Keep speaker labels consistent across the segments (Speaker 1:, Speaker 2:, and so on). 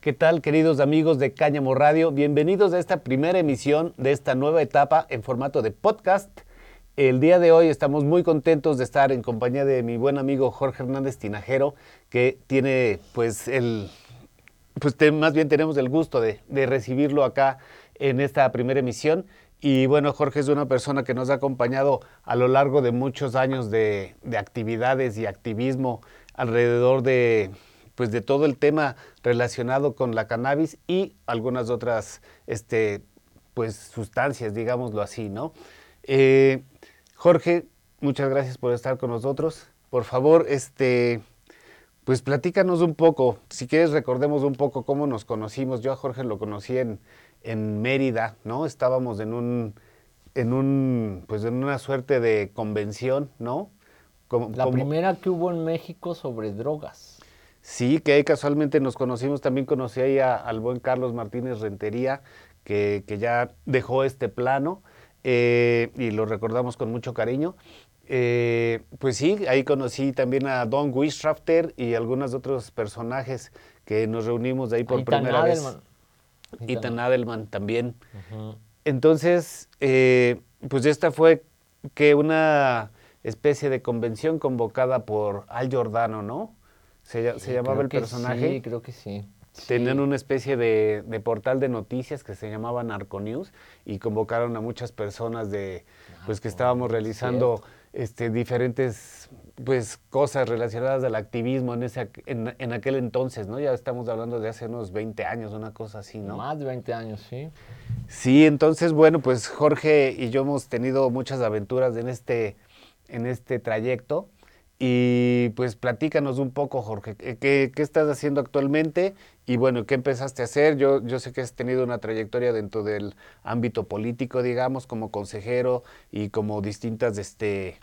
Speaker 1: ¿Qué tal, queridos amigos de Cáñamo Radio? Bienvenidos a esta primera emisión de esta nueva etapa en formato de podcast. El día de hoy estamos muy contentos de estar en compañía de mi buen amigo Jorge Hernández Tinajero, que tiene pues el, pues más bien tenemos el gusto de, recibirlo acá en esta primera emisión. Y bueno, Jorge es una persona que nos ha acompañado a lo largo de muchos años de, de actividades y activismo alrededor de, pues de todo el tema relacionado con la cannabis y algunas otras este, pues, sustancias, digámoslo así, ¿no? Eh, Jorge, muchas gracias por estar con nosotros. Por favor, este, pues platícanos un poco, si quieres recordemos un poco cómo nos conocimos. Yo a Jorge lo conocí en, en Mérida, ¿no? Estábamos en un, en un, pues en una suerte de convención, ¿no?
Speaker 2: la primera que hubo en México sobre drogas.
Speaker 1: Sí, que ahí casualmente nos conocimos, también conocí ahí al buen Carlos Martínez Rentería, que, ya dejó este plano eh, y lo recordamos con mucho cariño. Eh, pues sí, ahí conocí también a Don Wishrafter y algunos otros personajes que nos reunimos de ahí por primera vez. Ethan Adelman también. Entonces, eh, pues esta fue que una especie de convención convocada por Al Giordano, ¿no? Se, llamaba el personaje.
Speaker 2: Sí, creo que sí.
Speaker 1: Tenían una especie de, portal de noticias que se llamaba Narconews y convocaron a muchas personas de, pues que estábamos realizando este, diferentes pues cosas relacionadas al activismo en, ese, en, aquel entonces, ¿no? Ya estamos hablando de hace unos 20 años, una cosa así, ¿no?
Speaker 2: Más de 20 años, sí.
Speaker 1: Sí, entonces, bueno, pues Jorge y yo hemos tenido muchas aventuras en este, en este trayecto. Y pues platícanos un poco, Jorge, ¿qué, estás haciendo actualmente? Y bueno, ¿qué empezaste a hacer? Yo, yo sé que has tenido una trayectoria dentro del ámbito político, digamos, como consejero y como distintas, este,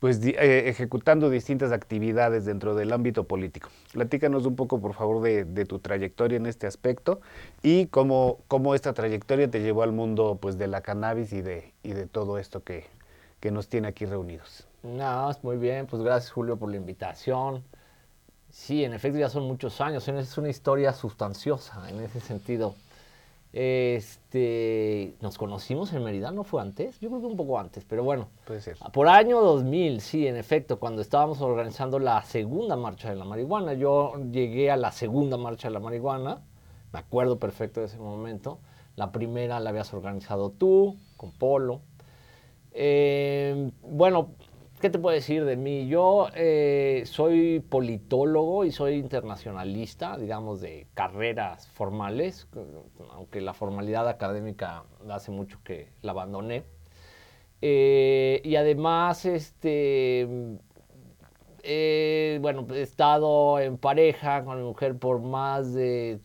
Speaker 1: pues eh, ejecutando distintas actividades dentro del ámbito político. Platícanos un poco, por favor, de, tu trayectoria en este aspecto y cómo, cómo, esta trayectoria te llevó al mundo pues, de la cannabis y de, y de todo esto que, que nos tiene aquí reunidos.
Speaker 2: No, muy bien, pues gracias Julio por la invitación. Sí, en efecto ya son muchos años, es una historia sustanciosa en ese sentido. Este, nos conocimos en Mérida, ¿no fue antes? Yo creo que un poco antes, pero bueno.
Speaker 1: Puede ser.
Speaker 2: Por año 2000, sí, en efecto, cuando estábamos organizando la segunda marcha de la marihuana. Yo llegué a la segunda marcha de la marihuana, me acuerdo perfecto de ese momento. La primera la habías organizado tú, con Polo. Eh, bueno, ¿Qué te puedo decir de mí? Yo eh, soy politólogo y soy internacionalista, digamos, de carreras formales, aunque la formalidad académica hace mucho que la abandoné. Eh, y además, este, eh, bueno, he estado en pareja con mi mujer por más de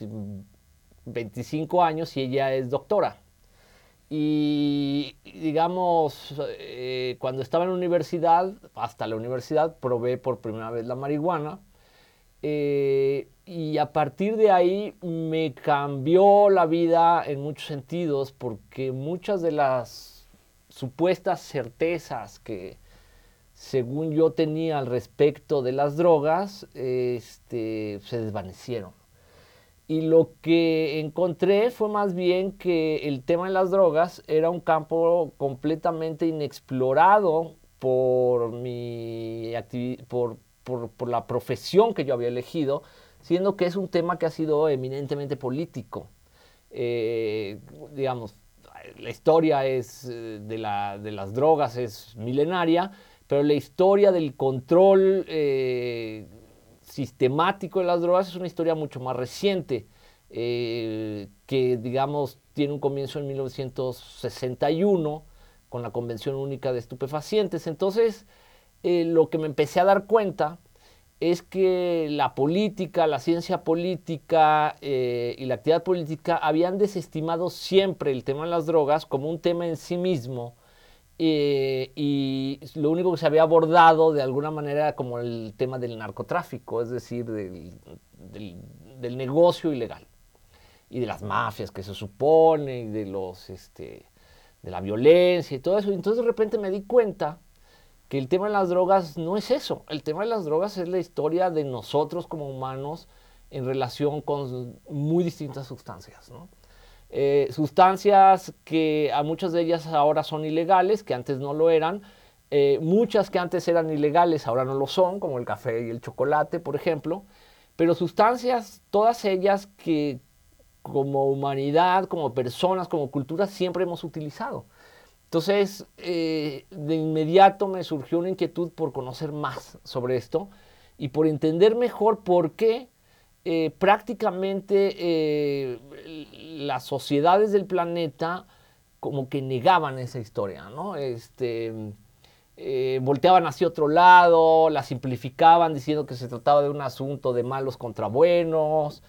Speaker 2: 25 años y ella es doctora. Y digamos, eh, cuando estaba en la universidad, hasta la universidad, probé por primera vez la marihuana. Eh, y a partir de ahí me cambió la vida en muchos sentidos porque muchas de las supuestas certezas que según yo tenía al respecto de las drogas este, se desvanecieron. Y lo que encontré fue más bien que el tema de las drogas era un campo completamente inexplorado por, mi por, por, la profesión que yo había elegido, siendo que es un tema que ha sido eminentemente político. Eh, digamos, la historia es eh, de, la, de, las drogas es milenaria, pero la historia del control eh, sistemático de las drogas es una historia mucho más reciente, eh, que digamos tiene un comienzo en 1961 con la Convención Única de Estupefacientes. Entonces, eh, lo que me empecé a dar cuenta es que la política, la ciencia política eh, y la actividad política habían desestimado siempre el tema de las drogas como un tema en sí mismo eh, y lo único que se había abordado de alguna manera era como el tema del narcotráfico, es decir, del, del, negocio ilegal y de las mafias que se supone y de los este, de la violencia y todo eso. Entonces de repente me di cuenta que el tema de las drogas no es eso. El tema de las drogas es la historia de nosotros como humanos en relación con muy distintas sustancias. Eh, sustancias que a muchas de ellas ahora son ilegales, que antes no lo eran, eh, muchas que antes eran ilegales ahora no lo son, como el café y el chocolate, por ejemplo, pero sustancias, todas ellas que como humanidad, como personas, como cultura, siempre hemos utilizado. Entonces, eh, de inmediato me surgió una inquietud por conocer más sobre esto y por entender mejor por qué eh, prácticamente eh, las sociedades del planeta como que negaban esa historia, ¿no? Este, volteaban hacia otro lado, la simplificaban diciendo que se trataba de un asunto de malos contra buenos,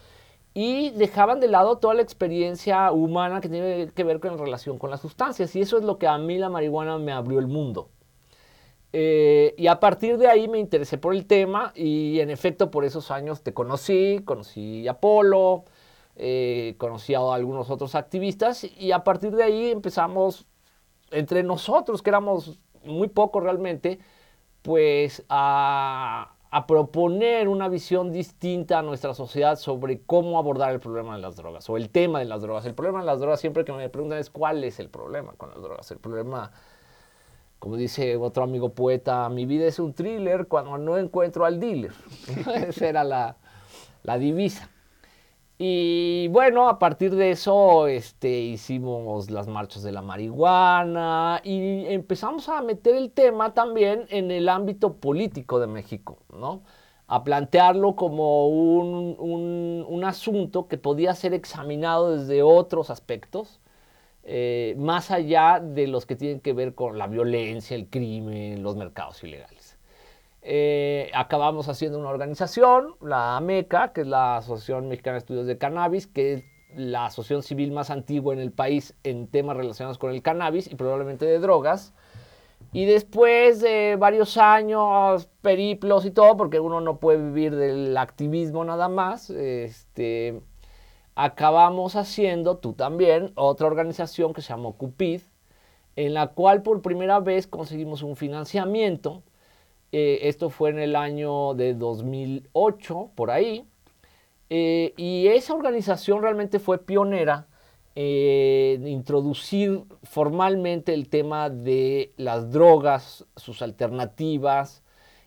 Speaker 2: y dejaban de lado toda la experiencia humana que tiene que ver con relación con las sustancias. Y eso es lo que a mí la marihuana me abrió el mundo. Eh, y a partir de ahí me interesé por el tema y en efecto por esos años te conocí, conocí a Apolo, eh, conocí a algunos otros activistas y a partir de ahí empezamos entre nosotros, que éramos muy pocos realmente, pues a, a proponer una visión distinta a nuestra sociedad sobre cómo abordar el problema de las drogas o el tema de las drogas. El problema de las drogas siempre que me preguntan es cuál es el problema con las drogas. El problema, como dice otro amigo poeta, mi vida es un thriller cuando no encuentro al dealer. Esa era la, la divisa. Y bueno, a partir de eso este, hicimos las marchas de la marihuana y empezamos a meter el tema también en el ámbito político de México, ¿no? A plantearlo como un, un, asunto que podía ser examinado desde otros aspectos, eh, más allá de los que tienen que ver con la violencia, el crimen, los mercados ilegales. Eh, acabamos haciendo una organización, la AMECA, que es la Asociación Mexicana de Estudios de Cannabis, que es la asociación civil más antigua en el país en temas relacionados con el cannabis y probablemente de drogas. Y después de varios años, periplos y todo, porque uno no puede vivir del activismo nada más, este, acabamos haciendo, tú también, otra organización que se llamó CUPID, en la cual por primera vez conseguimos un financiamiento eh, esto fue en el año de 2008, por ahí. Eh, y esa organización realmente fue pionera en introducir formalmente el tema de las drogas, sus alternativas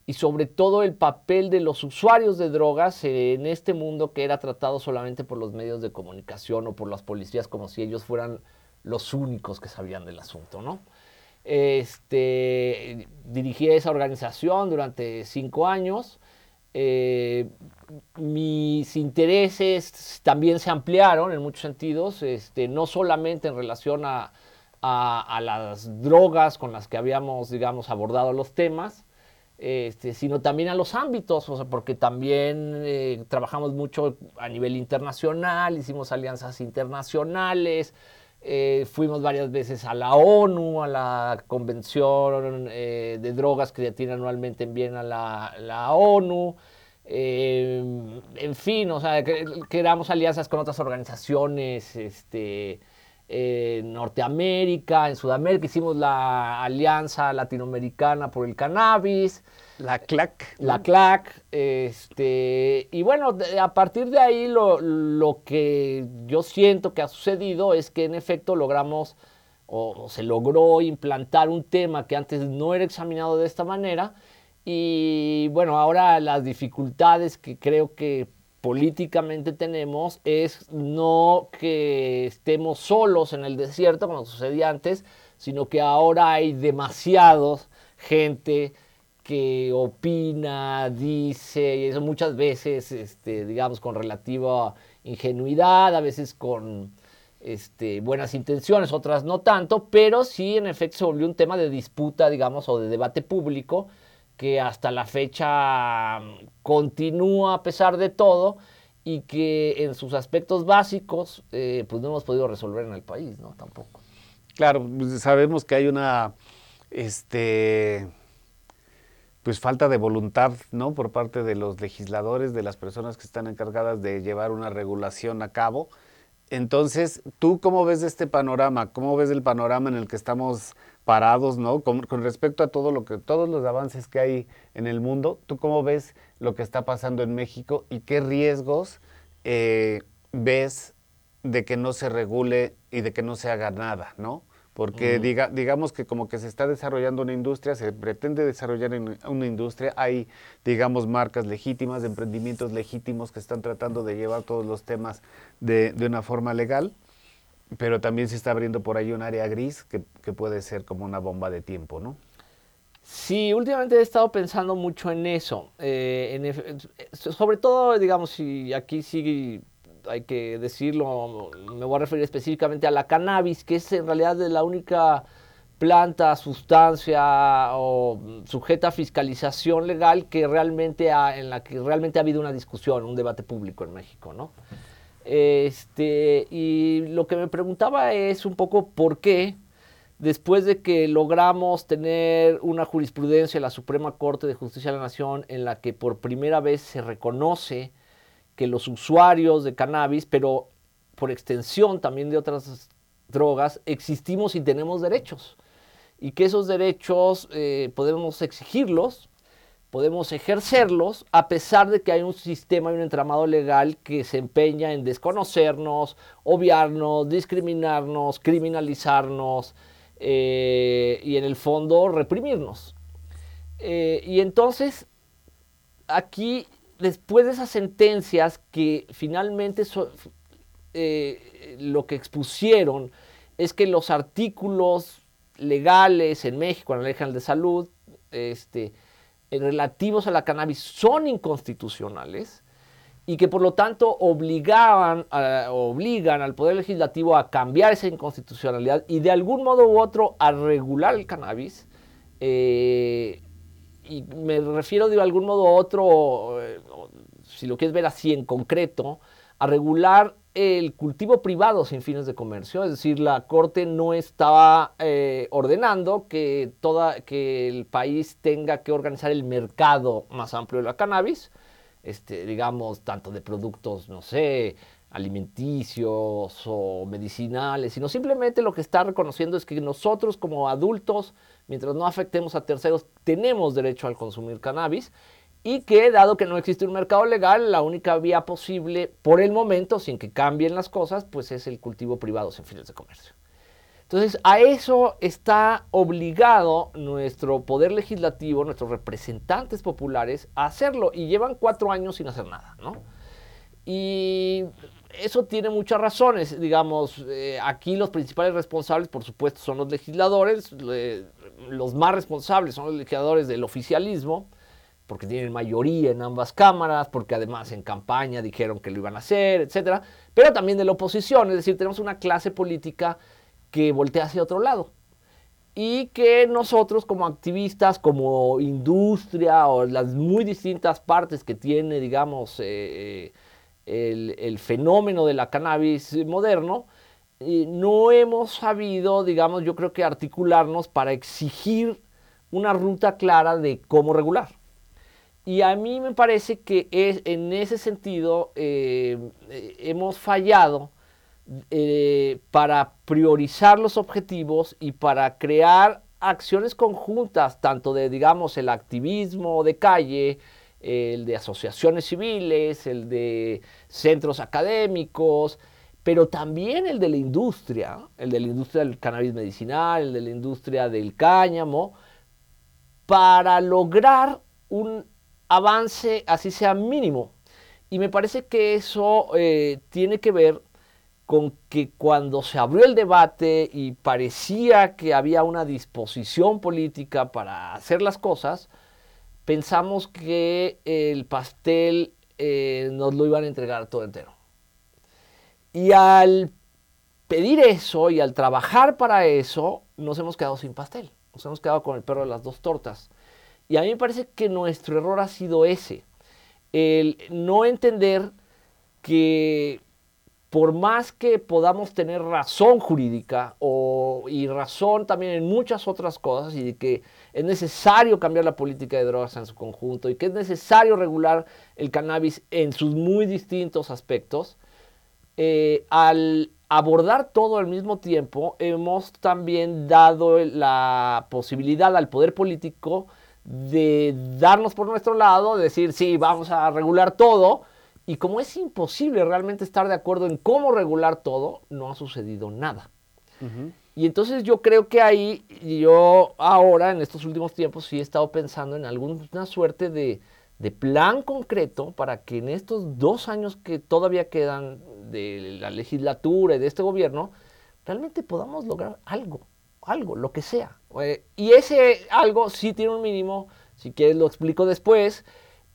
Speaker 2: y sobre todo el papel de los usuarios de drogas en este mundo que era tratado solamente por los medios de comunicación o por las policías como si ellos fueran los únicos que sabían del asunto, ¿no? Este, dirigí esa organización durante cinco años. Eh, mis intereses también se ampliaron en muchos sentidos, este, no solamente en relación a, las drogas con las que habíamos, digamos, abordado los temas, este, sino también a los ámbitos, o sea, porque también eh, trabajamos mucho a nivel internacional, hicimos alianzas internacionales, eh, fuimos varias veces a la ONU, a la Convención eh, de Drogas que ya tiene anualmente en Viena la, la ONU. En fin, o sea, creamos alianzas con otras organizaciones este, en Norteamérica, en Sudamérica, hicimos la Alianza Latinoamericana por el Cannabis.
Speaker 1: La CLAC.
Speaker 2: La CLAC. Este, y bueno, a partir de ahí lo, que yo siento que ha sucedido es que en efecto logramos o, se logró implantar un tema que antes no era examinado de esta manera. Y bueno, ahora las dificultades que creo que políticamente tenemos es no que estemos solos en el desierto como sucedía antes, sino que ahora hay demasiados gente que opina, dice, y eso muchas veces, este, digamos, con relativa ingenuidad, a veces con este, buenas intenciones, otras no tanto, pero sí en efecto se volvió un tema de disputa, digamos, o de debate público, que hasta la fecha continúa a pesar de todo y que en sus aspectos básicos, eh, pues no hemos podido resolver en el país, ¿no? Tampoco.
Speaker 1: Claro, pues sabemos que hay una, este, pues falta de voluntad, ¿no? Por parte de los legisladores, de las personas que están encargadas de llevar una regulación a cabo. Entonces, ¿tú cómo ves este panorama? ¿Cómo ves el panorama en el que estamos parados, ¿no? Con, respecto a todo lo que, todos los avances que hay en el mundo, ¿tú cómo ves lo que está pasando en México y qué riesgos eh, ves de que no se regule y de que no se haga nada, ¿no? Porque diga, digamos que como que se está desarrollando una industria, se pretende desarrollar una industria, hay, digamos, marcas legítimas, emprendimientos legítimos que están tratando de llevar todos los temas de, de una forma legal, pero también se está abriendo por ahí un área gris que, que puede ser como una bomba de tiempo, ¿no?
Speaker 2: Sí, últimamente he estado pensando mucho en eso. Eh, sobre todo, digamos, si aquí sí hay que decirlo, me voy a referir específicamente a la cannabis, que es en realidad la única planta, sustancia o sujeta a fiscalización legal que realmente en la que realmente ha habido una discusión, un debate público en México, ¿no? Este, y lo que me preguntaba es un poco por qué, después de que logramos tener una jurisprudencia en la Suprema Corte de Justicia de la Nación en la que por primera vez se reconoce que los usuarios de cannabis, pero por extensión también de otras drogas, existimos y tenemos derechos. Y que esos derechos eh, podemos exigirlos, podemos ejercerlos, a pesar de que hay un sistema y un entramado legal que se empeña en desconocernos, obviarnos, discriminarnos, criminalizarnos eh, y en el fondo reprimirnos. Eh, y entonces, aquí después de esas sentencias que finalmente eh, lo que expusieron es que los artículos legales en México, en la Ley General de Salud, este, relativos a la cannabis son inconstitucionales y que por lo tanto obligaban, obligan al Poder Legislativo a cambiar esa inconstitucionalidad y de algún modo u otro a regular el cannabis. Eh, y me refiero de algún modo u otro, eh, si lo quieres ver así en concreto, a regular el cultivo privado sin fines de comercio, es decir, la Corte no estaba eh, ordenando que, toda, que el país tenga que organizar el mercado más amplio de la cannabis, este, digamos, tanto de productos, no sé, alimenticios o medicinales, sino simplemente lo que está reconociendo es que nosotros como adultos, mientras no afectemos a terceros, tenemos derecho al consumir cannabis y que dado que no existe un mercado legal, la única vía posible por el momento, sin que cambien las cosas, pues es el cultivo privado sin fines de comercio. Entonces, a eso está obligado nuestro poder legislativo, nuestros representantes populares, a hacerlo. Y llevan cuatro años sin hacer nada, ¿no? Y eso tiene muchas razones. Digamos, eh, aquí los principales responsables, por supuesto, son los legisladores. los más responsables son los legisladores del oficialismo, porque tienen mayoría en ambas cámaras, porque además en campaña dijeron que lo iban a hacer, etc. Pero también de la oposición, es decir, tenemos una clase política que voltea hacia otro lado. Y que nosotros como activistas, como industria o las muy distintas partes que tiene, digamos, eh, eh, el, fenómeno de la cannabis moderno, no hemos sabido, digamos, yo creo que articularnos para exigir una ruta clara de cómo regular. Y a mí me parece que es, en ese sentido eh, hemos fallado eh, para priorizar los objetivos y para crear acciones conjuntas, tanto de, digamos, el activismo de calle, el de asociaciones civiles, el de centros académicos, pero también el de la industria, el de la industria del cannabis medicinal, el de la industria del cáñamo, para lograr un avance, así sea mínimo. Y me parece que eso eh, tiene que ver con que cuando se abrió el debate y parecía que había una disposición política para hacer las cosas, pensamos que el pastel eh, nos lo iban a entregar todo entero. Y al pedir eso y al trabajar para eso, nos hemos quedado sin pastel. Nos hemos quedado con el perro de las dos tortas. Y a mí me parece que nuestro error ha sido ese. El no entender que por más que podamos tener razón jurídica o, y razón también en muchas otras cosas y que es necesario cambiar la política de drogas en su conjunto y que es necesario regular el cannabis en sus muy distintos aspectos, eh, al abordar todo al mismo tiempo, hemos también dado la posibilidad al poder político de darnos por nuestro lado, decir, sí, vamos a regular todo, Y como es imposible realmente estar de acuerdo en cómo regular todo, no ha sucedido nada. Y entonces yo creo que ahí, yo ahora, en estos últimos tiempos, sí he estado pensando en alguna suerte de, de plan concreto para que en estos dos años que todavía quedan de la legislatura y de este gobierno, realmente podamos lograr algo, algo, lo que sea. Eh, y ese algo sí tiene un mínimo, si quieres lo explico después,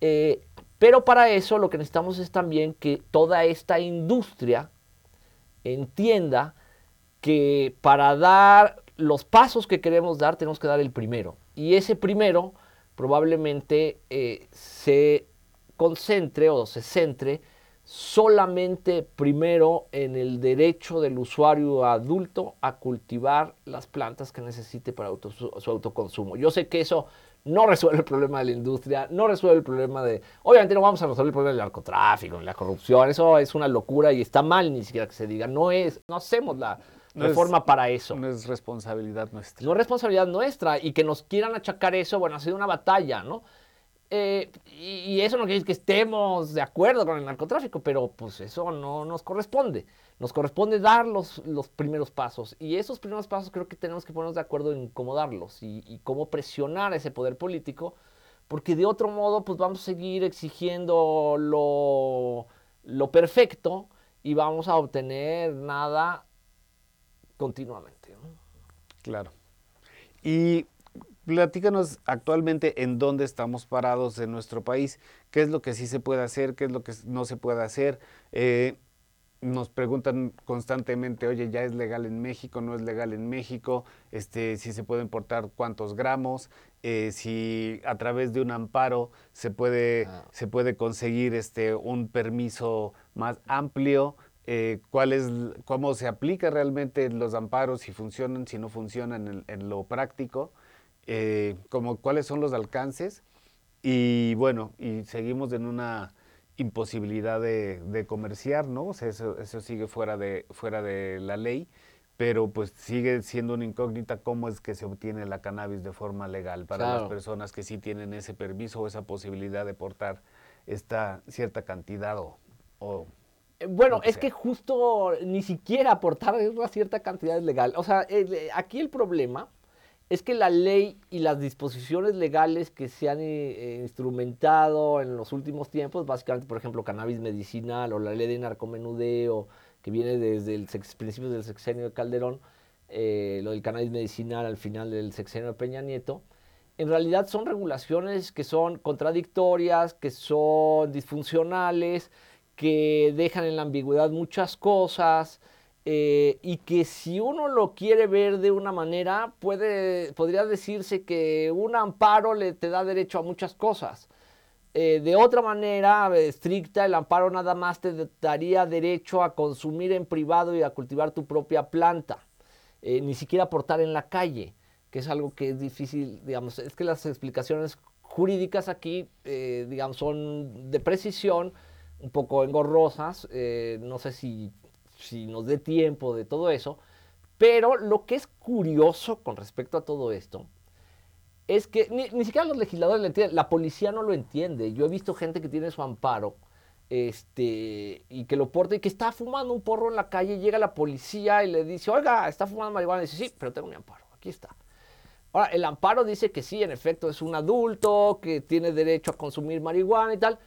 Speaker 2: eh, pero para eso lo que necesitamos es también que toda esta industria entienda que para dar los pasos que queremos dar tenemos que dar el primero. Y ese primero probablemente eh, se concentre o se centre solamente primero en el derecho del usuario adulto a cultivar las plantas que necesite para su, autoconsumo. Yo sé que eso no resuelve el problema de la industria, no resuelve el problema de... Obviamente no vamos a resolver el problema del narcotráfico, la corrupción, eso es una locura y está mal ni siquiera que se diga, no es, no hacemos la reforma para eso.
Speaker 1: No es responsabilidad nuestra.
Speaker 2: No es responsabilidad nuestra y que nos quieran achacar eso, bueno, ha sido una batalla, ¿no? Eh, y, eso no quiere decir que estemos de acuerdo con el narcotráfico, pero pues eso no nos corresponde. Nos corresponde dar los, los primeros pasos. Y esos primeros pasos creo que tenemos que ponernos de acuerdo en cómo darlos y, cómo presionar a ese poder político, porque de otro modo pues vamos a seguir exigiendo lo, lo perfecto y vamos a obtener nada continuamente.
Speaker 1: Claro. Y Platícanos actualmente en dónde estamos parados en nuestro país, qué es lo que sí se puede hacer, qué es lo que no se puede hacer. Eh, nos preguntan constantemente, oye, ya es legal en México, no es legal en México, este, si se puede importar cuántos gramos, eh, si a través de un amparo se puede, ah. se puede conseguir este, un permiso más amplio, eh, cuál es, cómo se aplica realmente los amparos, si funcionan, si no funcionan en lo práctico. Eh, como cuáles son los alcances y bueno, y seguimos en una imposibilidad de, comerciar, ¿no? O sea, eso, sigue fuera de, fuera de la ley, pero pues sigue siendo una incógnita cómo es que se obtiene la cannabis de forma legal para las personas que sí tienen ese permiso o esa posibilidad de portar esta cierta cantidad o...
Speaker 2: bueno, es que justo ni siquiera aportar una cierta cantidad es legal. O sea, aquí el problema es que la ley y las disposiciones legales que se han eh, instrumentado en los últimos tiempos, básicamente, por ejemplo, cannabis medicinal o la ley de narcomenudeo, que viene desde el principio del sexenio de Calderón, eh, lo del cannabis medicinal al final del sexenio de Peña Nieto, en realidad son regulaciones que son contradictorias, que son disfuncionales, que dejan en la ambigüedad muchas cosas, eh, y que si uno lo quiere ver de una manera, puede, podría decirse que un amparo le te da derecho a muchas cosas. Eh, de otra manera estricta, el amparo nada más te daría derecho a consumir en privado y a cultivar tu propia planta, eh, ni siquiera portar en la calle, que es algo que es difícil, digamos, es que las explicaciones jurídicas aquí, digamos, son de precisión, un poco engorrosas, no sé si si nos dé tiempo de todo eso. Pero lo que es curioso con respecto a todo esto es que ni, siquiera los legisladores lo entienden, la policía no lo entiende. Yo he visto gente que tiene su amparo este, y que lo porta y que está fumando un porro en la calle, llega la policía y le dice, oiga, está fumando marihuana. Dice, sí, pero tengo mi amparo, aquí está. Ahora, el amparo dice que sí, en efecto, es un adulto, que tiene derecho a consumir marihuana y tal,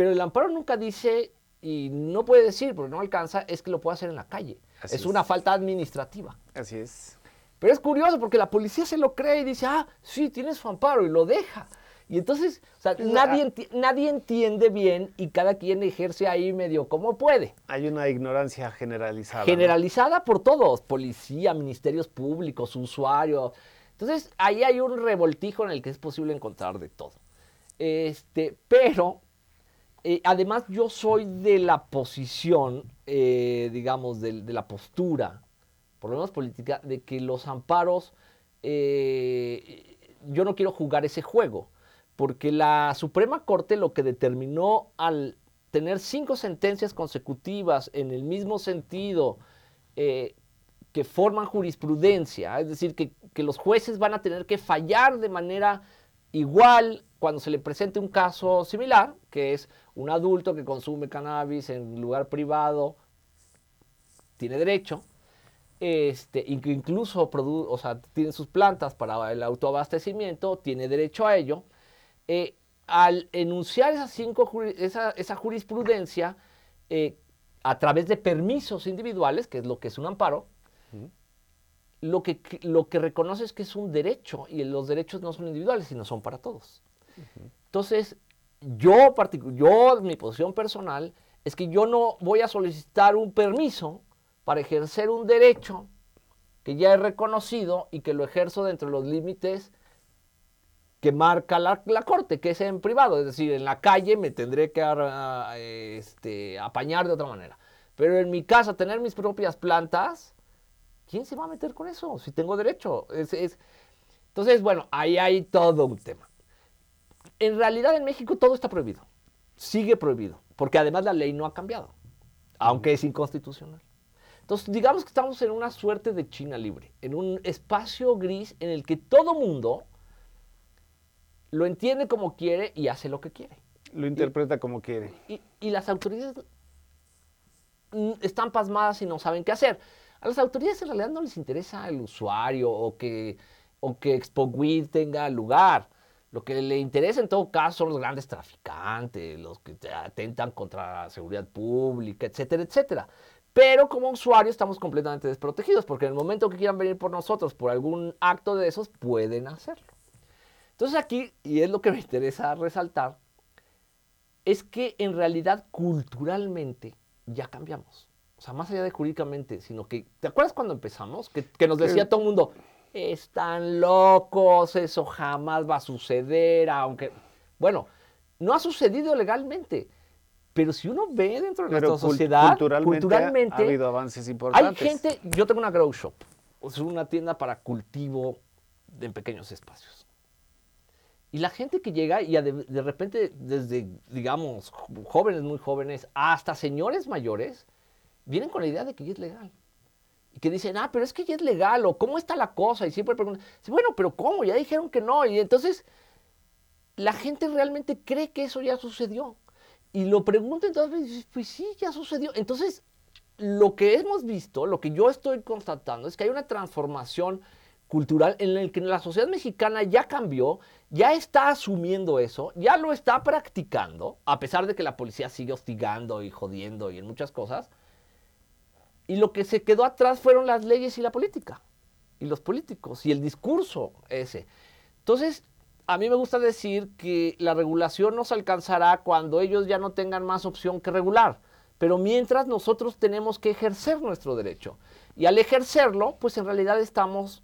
Speaker 2: pero el amparo nunca dice y no puede decir, porque no alcanza, es que lo puede hacer en la calle. es, una falta administrativa.
Speaker 1: Así es.
Speaker 2: Pero es curioso porque la policía se lo cree y dice, ah, sí, tienes su amparo y lo deja. Y entonces, o sea, nadie, nadie entiende bien y cada quien ejerce ahí medio como puede.
Speaker 1: Hay una ignorancia generalizada.
Speaker 2: Generalizada por todos, policía, ministerios públicos, usuarios. Entonces, ahí hay un revoltijo en el que es posible encontrar de todo. Este, pero eh, además, yo soy de la posición, eh, digamos, de, la postura, por lo menos política, de que los amparos, eh, yo no quiero jugar ese juego, porque la Suprema Corte lo que determinó al tener cinco sentencias consecutivas en el mismo sentido, que forman jurisprudencia, es decir, que, que los jueces van a tener que fallar de manera igual cuando se le presente un caso similar, que es un adulto que consume cannabis en lugar privado, tiene derecho, este, incluso o sea, tiene sus plantas para el autoabastecimiento, tiene derecho a ello. Eh, al enunciar esas cinco, esa, esa jurisprudencia eh, a través de permisos individuales, que es lo que es un amparo, lo, que, lo que reconoce es que es un derecho y los derechos no son individuales, sino son para todos. Entonces, yo, yo, mi posición personal es que yo no voy a solicitar un permiso para ejercer un derecho que ya he reconocido y que lo ejerzo dentro de los límites que marca la, corte, que es en privado, es decir, en la calle me tendré que este, apañar de otra manera. Pero en mi casa, tener mis propias plantas, ¿quién se va a meter con eso? Si tengo derecho. Entonces, bueno, ahí hay todo un tema. En realidad en México todo está prohibido, sigue prohibido, porque además la ley no ha cambiado, aunque es inconstitucional. Entonces, digamos que estamos en una suerte de China libre, en un espacio gris en el que todo mundo lo entiende como quiere y hace lo que quiere.
Speaker 1: Lo interpreta como quiere.
Speaker 2: Y, las autoridades están pasmadas y no saben qué hacer. A las autoridades en realidad no les interesa el usuario o que, o que Expo tenga lugar. Lo que le interesa en todo caso son los grandes traficantes, los que atentan contra la seguridad pública, etcétera, etcétera. Pero como usuarios estamos completamente desprotegidos porque en el momento que quieran venir por nosotros por algún acto de esos, pueden hacerlo. Entonces aquí, y es lo que me interesa resaltar, es que en realidad culturalmente ya cambiamos. O sea, más allá de jurídicamente, sino que, ¿te acuerdas cuando empezamos? Que, nos decía todo el mundo, están locos, eso jamás va a suceder, aunque, bueno, no ha sucedido legalmente. Pero si uno ve dentro de nuestra sociedad, culturalmente, ha
Speaker 1: habido avances importantes.
Speaker 2: Hay gente, yo tengo una grow shop, es una tienda para cultivo en pequeños espacios. Y la gente que llega y de, repente desde, digamos, jóvenes muy jóvenes hasta señores mayores, vienen con la idea de que ya es legal. Y que dicen, ah, pero es que ya es legal, o cómo está la cosa. Y siempre preguntan, bueno, pero ¿cómo? Ya dijeron que no. Y entonces la gente realmente cree que eso ya sucedió. Y lo pregunta entonces, pues sí, ya sucedió. Entonces, lo que hemos visto, lo que yo estoy constatando, es que hay una transformación cultural en el que la sociedad mexicana ya cambió, ya está asumiendo eso, ya lo está practicando, a pesar de que la policía sigue hostigando y jodiendo y en muchas cosas. Y lo que se quedó atrás fueron las leyes y la política, y los políticos, y el discurso ese. Entonces, a mí me gusta decir que la regulación nos alcanzará cuando ellos ya no tengan más opción que regular. Pero mientras nosotros tenemos que ejercer nuestro derecho. Y al ejercerlo, pues en realidad estamos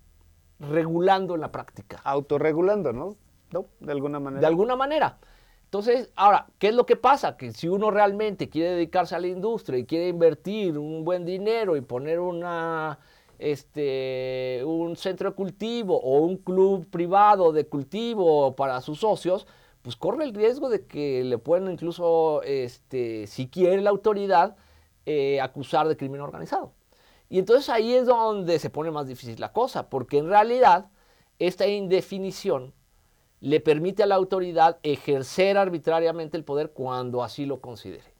Speaker 2: regulando en la práctica.
Speaker 1: Autorregulando, ¿no? ¿no? De alguna manera.
Speaker 2: De alguna manera. Entonces, ahora, ¿qué es lo que pasa? Que si uno realmente quiere dedicarse a la industria y quiere invertir un buen dinero y poner una, este, un centro de cultivo o un club privado de cultivo para sus socios, pues corre el riesgo de que le pueden incluso, este, si quiere la autoridad, eh, acusar de crimen organizado. Y entonces ahí es donde se pone más difícil la cosa, porque en realidad esta indefinición le permite a la autoridad ejercer arbitrariamente el poder cuando así lo considere.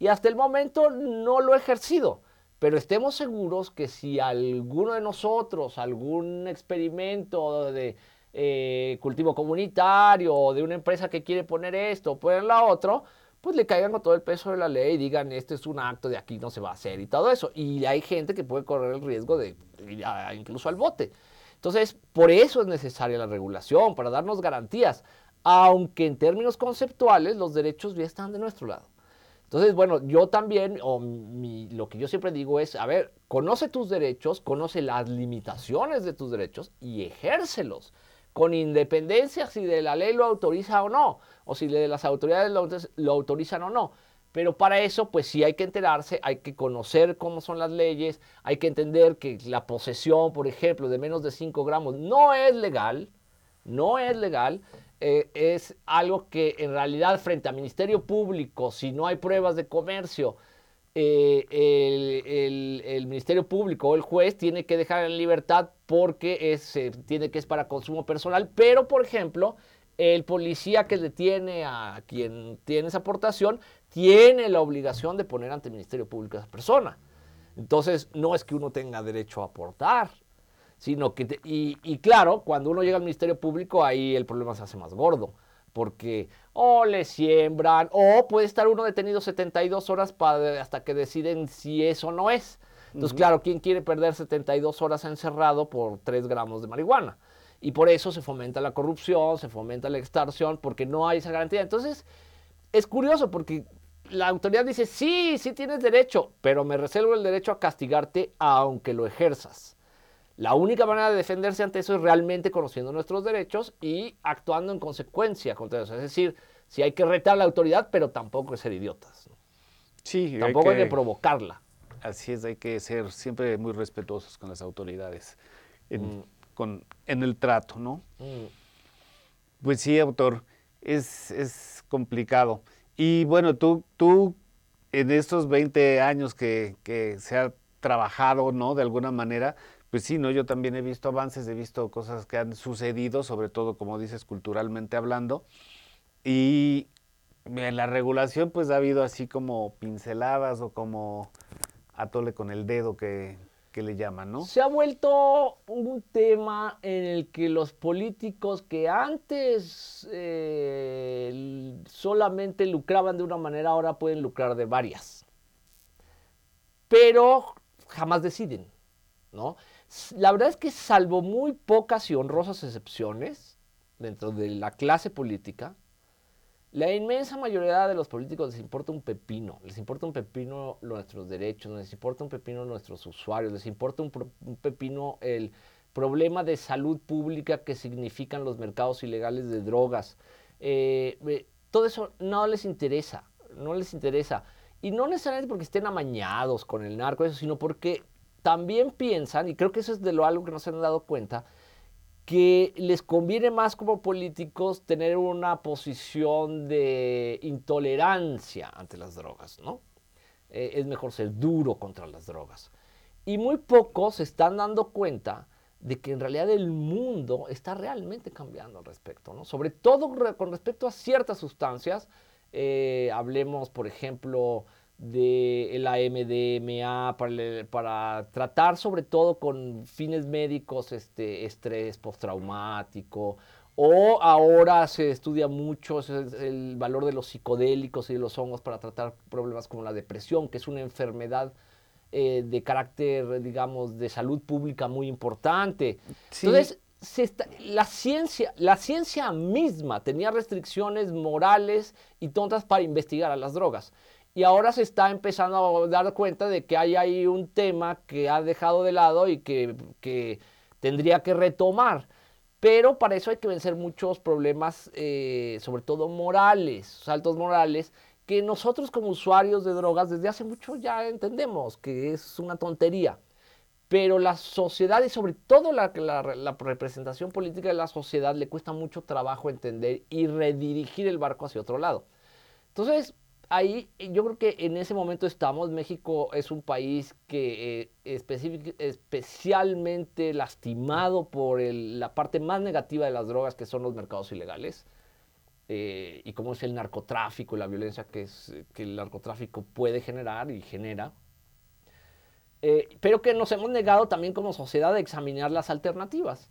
Speaker 2: Y hasta el momento no lo ha ejercido, pero estemos seguros que si alguno de nosotros, algún experimento de eh, cultivo comunitario o de una empresa que quiere poner esto o poner la otro, pues le caigan con todo el peso de la ley y digan, este es un acto de aquí no se va a hacer y todo eso. Y hay gente que puede correr el riesgo de ir incluso al bote. Entonces, por eso es necesaria la regulación, para darnos garantías, aunque en términos conceptuales los derechos ya están de nuestro lado. Entonces, bueno, yo también, o lo que yo siempre digo es, a ver, conoce tus derechos, conoce las limitaciones de tus derechos y ejércelos con independencia si de la ley lo autoriza o no, o si de las autoridades lo, autorizan o no. Pero para eso, pues sí hay que enterarse, hay que conocer cómo son las leyes, hay que entender que la posesión, por ejemplo, de menos de 5 gramos no es legal, no es legal, eh, es algo que en realidad frente al Ministerio Público, si no hay pruebas de comercio, eh, el, Ministerio Público o el juez tiene que dejar en libertad porque es, tiene que es para consumo personal, pero por ejemplo, el policía que detiene a quien tiene esa aportación tiene la obligación de poner ante el Ministerio Público a esa persona. Entonces, no es que uno tenga derecho a aportar, sino que, y, claro, cuando uno llega al Ministerio Público, ahí el problema se hace más gordo, porque o le siembran, o puede estar uno detenido 72 horas para, hasta que deciden si eso no es. Entonces, claro, ¿quién quiere perder 72 horas encerrado por 3 gramos de marihuana? Y por eso se fomenta la corrupción, se fomenta la extorsión, porque no hay esa garantía. Entonces, es curioso porque la autoridad dice, sí, sí tienes derecho, pero me reservo el derecho a castigarte aunque lo ejerzas. La única manera de defenderse ante eso es realmente conociendo nuestros derechos y actuando en consecuencia contra eso. Es decir, si hay que retar a la autoridad, pero tampoco es ser idiotas.
Speaker 1: Sí,
Speaker 2: tampoco hay que, provocarla.
Speaker 1: Así es, hay que ser siempre muy respetuosos con las autoridades en, mm. en el trato, ¿no? Mm. Pues sí, autor, es, es complicado. Y bueno, tú, tú en estos 20 años que, se ha trabajado, ¿no? De alguna manera, pues sí, ¿no? Yo también he visto avances, he visto cosas que han sucedido, sobre todo, como dices, culturalmente hablando. Y en la regulación, pues ha habido así como pinceladas o como atole con el dedo que, que le llaman, ¿no?
Speaker 2: Se ha vuelto un tema en el que los políticos que antes eh, solamente lucraban de una manera, ahora pueden lucrar de varias. Pero jamás deciden, ¿no? La verdad es que salvo muy pocas y honrosas excepciones dentro de la clase política, la inmensa mayoría de los políticos les importa un pepino, les importa un pepino nuestros derechos, les importa un pepino nuestros usuarios, les importa un, pepino el problema de salud pública que significan los mercados ilegales de drogas. Eh, todo eso no les interesa, no les interesa. Y no necesariamente porque estén amañados con el narco, eso, sino porque también piensan, y creo que eso es de lo algo que no se han dado cuenta, que les conviene más como políticos tener una posición de intolerancia ante las drogas, ¿no? Eh, es mejor ser duro contra las drogas. Y muy pocos se están dando cuenta de que en realidad el mundo está realmente cambiando al respecto, ¿no? Sobre todo con respecto a ciertas sustancias. Eh, hablemos, por ejemplo, de la MDMA para, tratar sobre todo con fines médicos este estrés postraumático o ahora se estudia mucho el valor de los psicodélicos y de los hongos para tratar problemas como la depresión, que es una enfermedad eh, de carácter, digamos, de salud pública muy importante. Entonces, la, ciencia, la ciencia misma tenía restricciones morales y tontas para investigar a las drogas. Y ahora se está empezando a dar cuenta de que hay ahí un tema que ha dejado de lado y que, tendría que retomar. Pero para eso hay que vencer muchos problemas, eh, sobre todo morales, saltos morales, que nosotros como usuarios de drogas desde hace mucho ya entendemos que es una tontería. Pero la sociedad y sobre todo la, la representación política de la sociedad le cuesta mucho trabajo entender y redirigir el barco hacia otro lado. Entonces, ahí yo creo que en ese momento estamos. México es un país que eh, especialmente lastimado por la parte más negativa de las drogas, que son los mercados ilegales. Eh, y cómo es el narcotráfico y la violencia que, el narcotráfico puede generar y genera. Eh, pero que nos hemos negado también como sociedad a examinar las alternativas.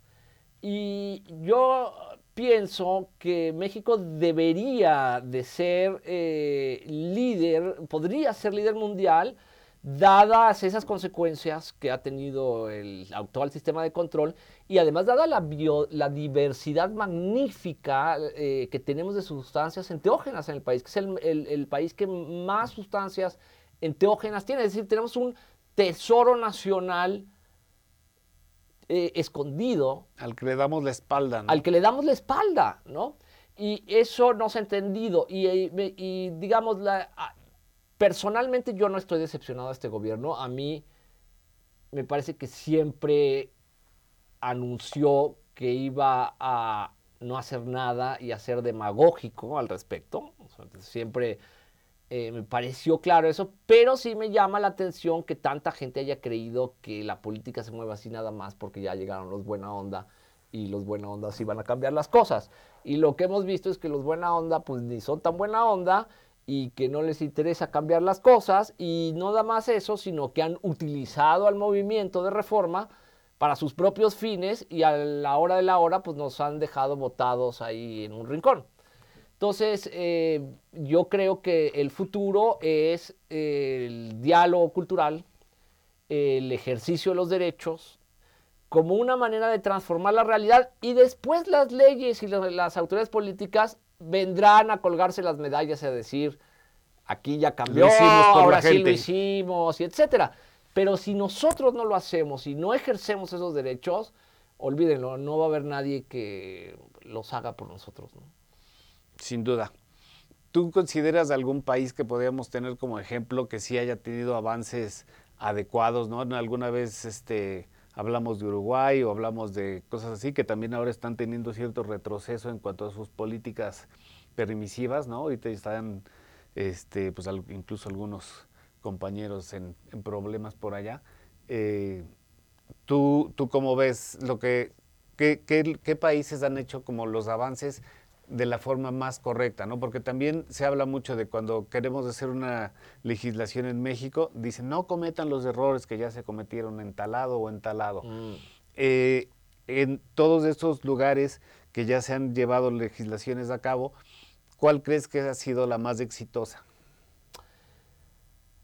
Speaker 2: Y yo pienso que México debería de ser eh, líder, podría ser líder mundial, dadas esas consecuencias que ha tenido el actual sistema de control y además dada la, diversidad magnífica eh, que tenemos de sustancias enteógenas en el país, que es el, el país que más sustancias enteógenas tiene. Es decir, tenemos un tesoro nacional eh, escondido.
Speaker 1: Al que le damos la espalda,
Speaker 2: ¿no? Al que le damos la espalda, ¿no? Y eso no se ha entendido. Y, y, digamos, la, personalmente yo no estoy decepcionado de este gobierno. A mí me parece que siempre anunció que iba a no hacer nada y a ser demagógico al respecto. siempre eh, me pareció claro eso, pero sí me llama la atención que tanta gente haya creído que la política se mueve así nada más porque ya llegaron los buena onda y los buena onda sí van a cambiar las cosas. Y lo que hemos visto es que los buena onda pues ni son tan buena onda y que no les interesa cambiar las cosas y no da más eso, sino que han utilizado al movimiento de reforma para sus propios fines y a la hora de la hora pues nos han dejado votados ahí en un rincón. Entonces, eh, yo creo que el futuro es el diálogo cultural, el ejercicio de los derechos, como una manera de transformar la realidad y después las leyes y las autoridades políticas vendrán a colgarse las medallas y a decir, aquí ya cambió, ahora sí lo hicimos, y etcétera. Pero si nosotros no lo hacemos y no ejercemos esos derechos, olvídenlo, no va a haber nadie que los haga por nosotros.
Speaker 1: Sin duda. ¿Tú consideras algún país que podríamos tener como ejemplo que sí haya tenido avances adecuados, ¿no? Alguna vez este, hablamos de Uruguay o hablamos de cosas así que también ahora están teniendo cierto retroceso en cuanto a sus políticas permisivas, ¿no? Ahorita están este, pues incluso algunos compañeros en, problemas por allá. Eh, ¿tú, ¿Tú cómo ves lo que, qué, qué, países han hecho como los avances de la forma más correcta, ¿no? Porque también se habla mucho de cuando queremos hacer una legislación en México, dicen no cometan los errores que ya se cometieron en talado o en talado. Mm. Eh, en todos estos lugares que ya se han llevado legislaciones a cabo, ¿cuál crees que ha sido la más exitosa?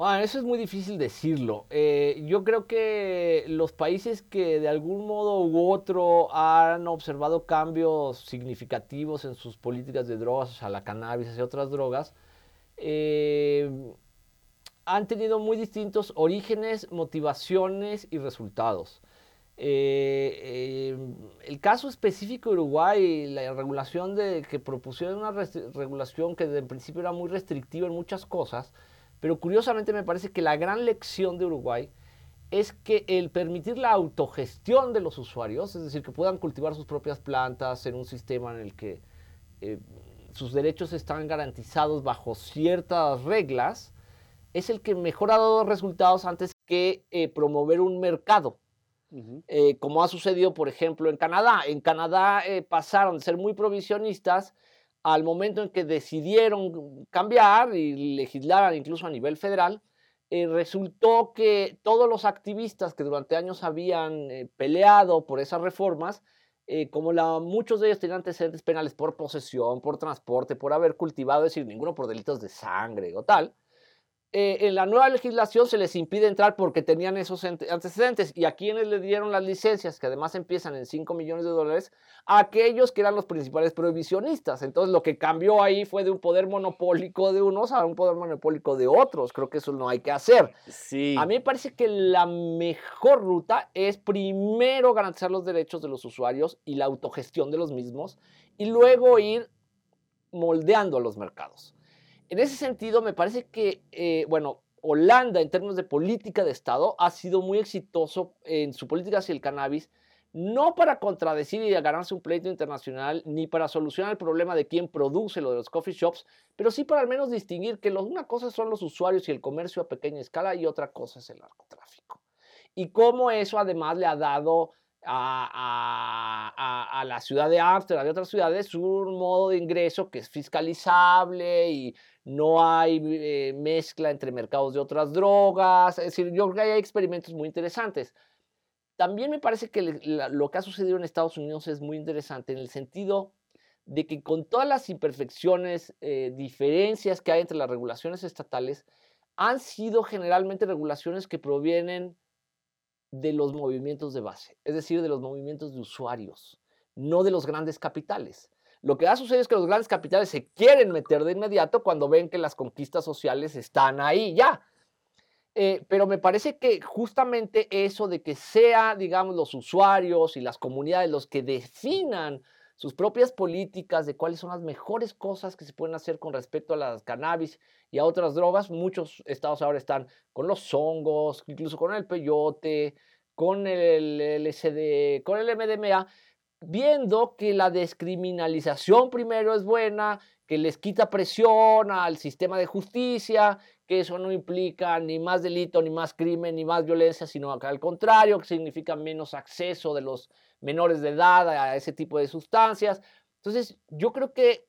Speaker 2: Bueno, eso es muy difícil decirlo. Eh, yo creo que los países que de algún modo u otro han observado cambios significativos en sus políticas de drogas, a la cannabis, hacia otras drogas, eh, han tenido muy distintos orígenes, motivaciones y resultados. Eh, el caso específico de Uruguay, la regulación de que propusieron una regulación que en principio era muy restrictiva en muchas cosas, pero curiosamente me parece que la gran lección de Uruguay es que el permitir la autogestión de los usuarios, es decir, que puedan cultivar sus propias plantas en un sistema en el que eh, sus derechos están garantizados bajo ciertas reglas, es el que mejor ha dado resultados antes que eh, promover un mercado. Eh, como ha sucedido, por ejemplo, en Canadá. En Canadá pasaron de ser muy provisionistas al momento en que decidieron cambiar y legislar incluso a nivel federal, eh, resultó que todos los activistas que durante años habían eh, peleado por esas reformas, eh, como muchos de ellos tenían antecedentes penales por posesión, por transporte, por haber cultivado, es decir, ninguno por delitos de sangre o tal, eh, en la nueva legislación se les impide entrar porque tenían esos antecedentes. ¿Y a quienes le dieron las licencias, que además empiezan en 5 millones de dólares? A aquellos que eran los principales prohibicionistas. Entonces lo que cambió ahí fue de un poder monopólico de unos a un poder monopólico de otros. Creo que eso no hay que hacer.
Speaker 1: Sí.
Speaker 2: A mí me parece que la mejor ruta es primero garantizar los derechos de los usuarios y la autogestión de los mismos y luego ir moldeando a los mercados. En ese sentido, me parece que, eh, bueno, Holanda en términos de política de Estado ha sido muy exitoso en su política hacia el cannabis, no para contradecir y ganarse un pleito internacional, ni para solucionar el problema de quién produce lo de los coffee shops, pero sí para al menos distinguir que una cosa son los usuarios y el comercio a pequeña escala y otra cosa es el narcotráfico. Y cómo eso además le ha dado a, la ciudad de Ámsterdam y otras ciudades un modo de ingreso que es fiscalizable y no hay eh, mezcla entre mercados de otras drogas. Es decir, yo creo que hay experimentos muy interesantes. También me parece que lo que ha sucedido en Estados Unidos es muy interesante en el sentido de que con todas las imperfecciones, eh, diferencias que hay entre las regulaciones estatales, han sido generalmente regulaciones que provienen de los movimientos de base, es decir, de los movimientos de usuarios, no de los grandes capitales. Lo que ha sucedido es que los grandes capitales se quieren meter de inmediato cuando ven que las conquistas sociales están ahí ya. Eh, pero me parece que justamente eso de que sea, digamos, los usuarios y las comunidades los que definan sus propias políticas de cuáles son las mejores cosas que se pueden hacer con respecto a las cannabis y a otras drogas. Muchos estados ahora están con los hongos, incluso con el peyote, con el LSD, con el MDMA, viendo que la descriminalización primero es buena, que les quita presión al sistema de justicia, que eso no implica ni más delito, ni más crimen, ni más violencia, sino al contrario, que significa menos acceso de los menores de edad a ese tipo de sustancias. Entonces, yo creo que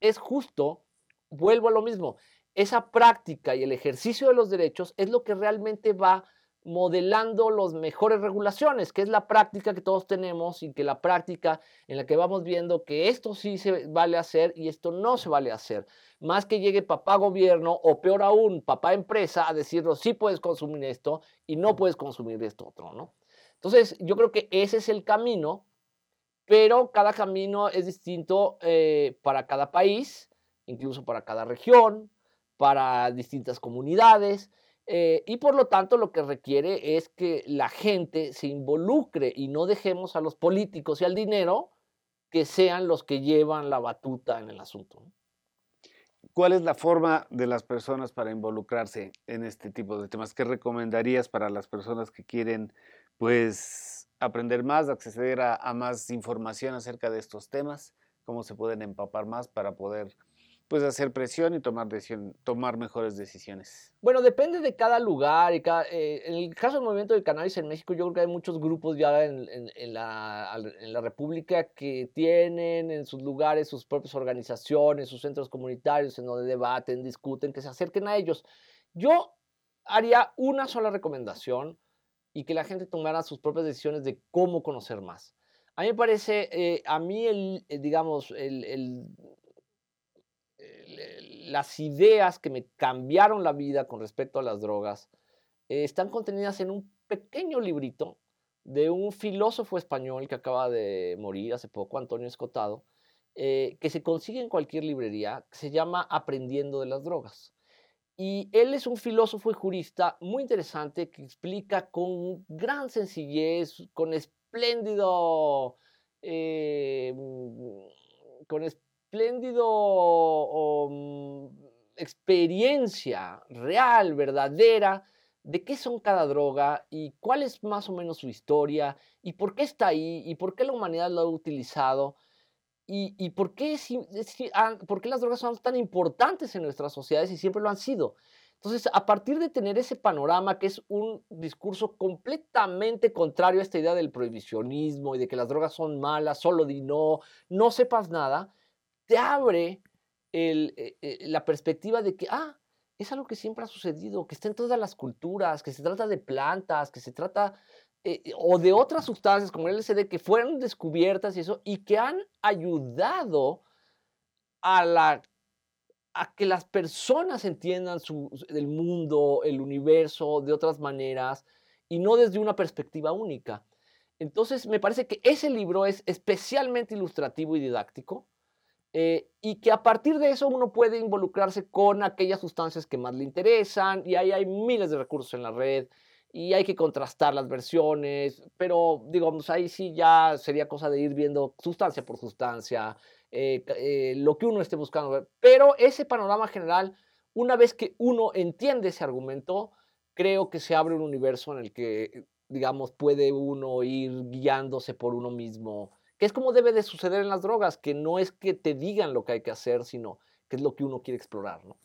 Speaker 2: es justo, vuelvo a lo mismo, esa práctica y el ejercicio de los derechos es lo que realmente va modelando las mejores regulaciones, que es la práctica que todos tenemos y que la práctica en la que vamos viendo que esto sí se vale hacer y esto no se vale hacer. Más que llegue papá gobierno o peor aún, papá empresa a decirnos sí puedes consumir esto y no puedes consumir esto otro, ¿no? Entonces, yo creo que ese es el camino, pero cada camino es distinto eh, para cada país, incluso para cada región, para distintas comunidades. Eh, y por lo tanto lo que requiere es que la gente se involucre y no dejemos a los políticos y al dinero que sean los que llevan la batuta en el asunto.
Speaker 1: ¿Cuál es la forma de las personas para involucrarse en este tipo de temas? ¿Qué recomendarías para las personas que quieren, pues, aprender más, acceder a más información acerca de estos temas? ¿Cómo se pueden empapar más para poder pues hacer presión y tomar, decisión, tomar mejores decisiones.
Speaker 2: Bueno, depende de cada lugar. Y cada, eh, en el caso del movimiento del cannabis en México, yo creo que hay muchos grupos ya en, en, la, en, la, República que tienen en sus lugares sus propias organizaciones, sus centros comunitarios en donde debaten, discuten, que se acerquen a ellos. Yo haría una sola recomendación y que la gente tomara sus propias decisiones de cómo conocer más. A mí me parece, eh, a mí el, eh, digamos, el, el las ideas que me cambiaron la vida con respecto a las drogas eh, están contenidas en un pequeño librito de un filósofo español que acaba de morir hace poco, Antonio Escotado, eh, que se consigue en cualquier librería, se llama Aprendiendo de las Drogas. Y él es un filósofo y jurista muy interesante que explica con gran sencillez, con espléndido, eh, con espléndido mm, experiencia real, verdadera, de qué son cada droga y cuál es más o menos su historia y por qué está ahí y por qué la humanidad lo ha utilizado y, por, qué, ah, por qué las drogas son tan importantes en nuestras sociedades y siempre lo han sido. Entonces, a partir de tener ese panorama, que es un discurso completamente contrario a esta idea del prohibicionismo y de que las drogas son malas, solo di no, no sepas nada, te abre eh, eh, la perspectiva de que, ah, es algo que siempre ha sucedido, que está en todas las culturas, que se trata de plantas, que se trata, eh, o de otras sustancias como el LSD que fueron descubiertas y eso, y que han ayudado a, la, a que las personas entiendan su, el mundo, el universo de otras maneras y no desde una perspectiva única. Entonces, me parece que ese libro es especialmente ilustrativo y didáctico eh, y que a partir de eso uno puede involucrarse con aquellas sustancias que más le interesan y ahí hay miles de recursos en la red y hay que contrastar las versiones, pero digamos, ahí sí ya sería cosa de ir viendo sustancia por sustancia, eh, eh, lo que uno esté buscando. Pero ese panorama general, una vez que uno entiende ese argumento, creo que se abre un universo en el que, digamos, puede uno ir guiándose por uno mismo es como debe de suceder en las drogas, que no es que te digan lo que hay que hacer, sino que es lo que uno quiere explorar. ¿no?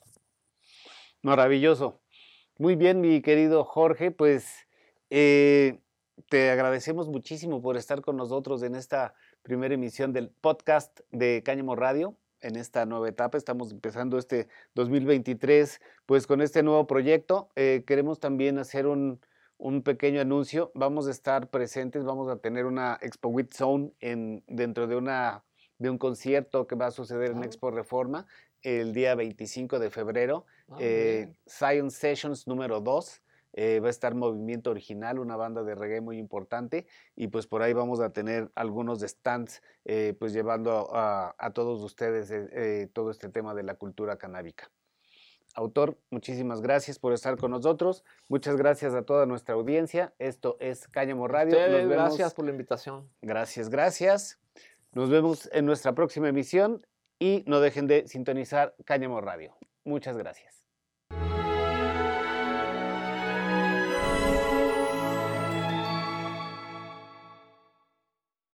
Speaker 1: Maravilloso. Muy bien, mi querido Jorge, pues eh, te agradecemos muchísimo por estar con nosotros en esta primera emisión del podcast de Cáñamo Radio en esta nueva etapa. Estamos empezando este 2023 pues con este nuevo proyecto. Eh, queremos también hacer un, un pequeño anuncio. Vamos a estar presentes, vamos a tener una Expo With Zone en, dentro de, una, de un concierto que va a suceder en Expo Reforma el día 25 de febrero. Ah, eh, Science Sessions número 2. Eh, va a estar Movimiento Original, una banda de reggae muy importante, y pues por ahí vamos a tener algunos stands, eh, pues llevando a, a todos ustedes todo este tema de la cultura canábica. Autor, muchísimas gracias por estar con nosotros. Muchas gracias a toda nuestra audiencia. Esto es Cáñamo Radio.
Speaker 2: gracias por la invitación.
Speaker 1: Gracias, gracias. Nos vemos en nuestra próxima emisión y no dejen de sintonizar Cáñamo Radio. Muchas gracias.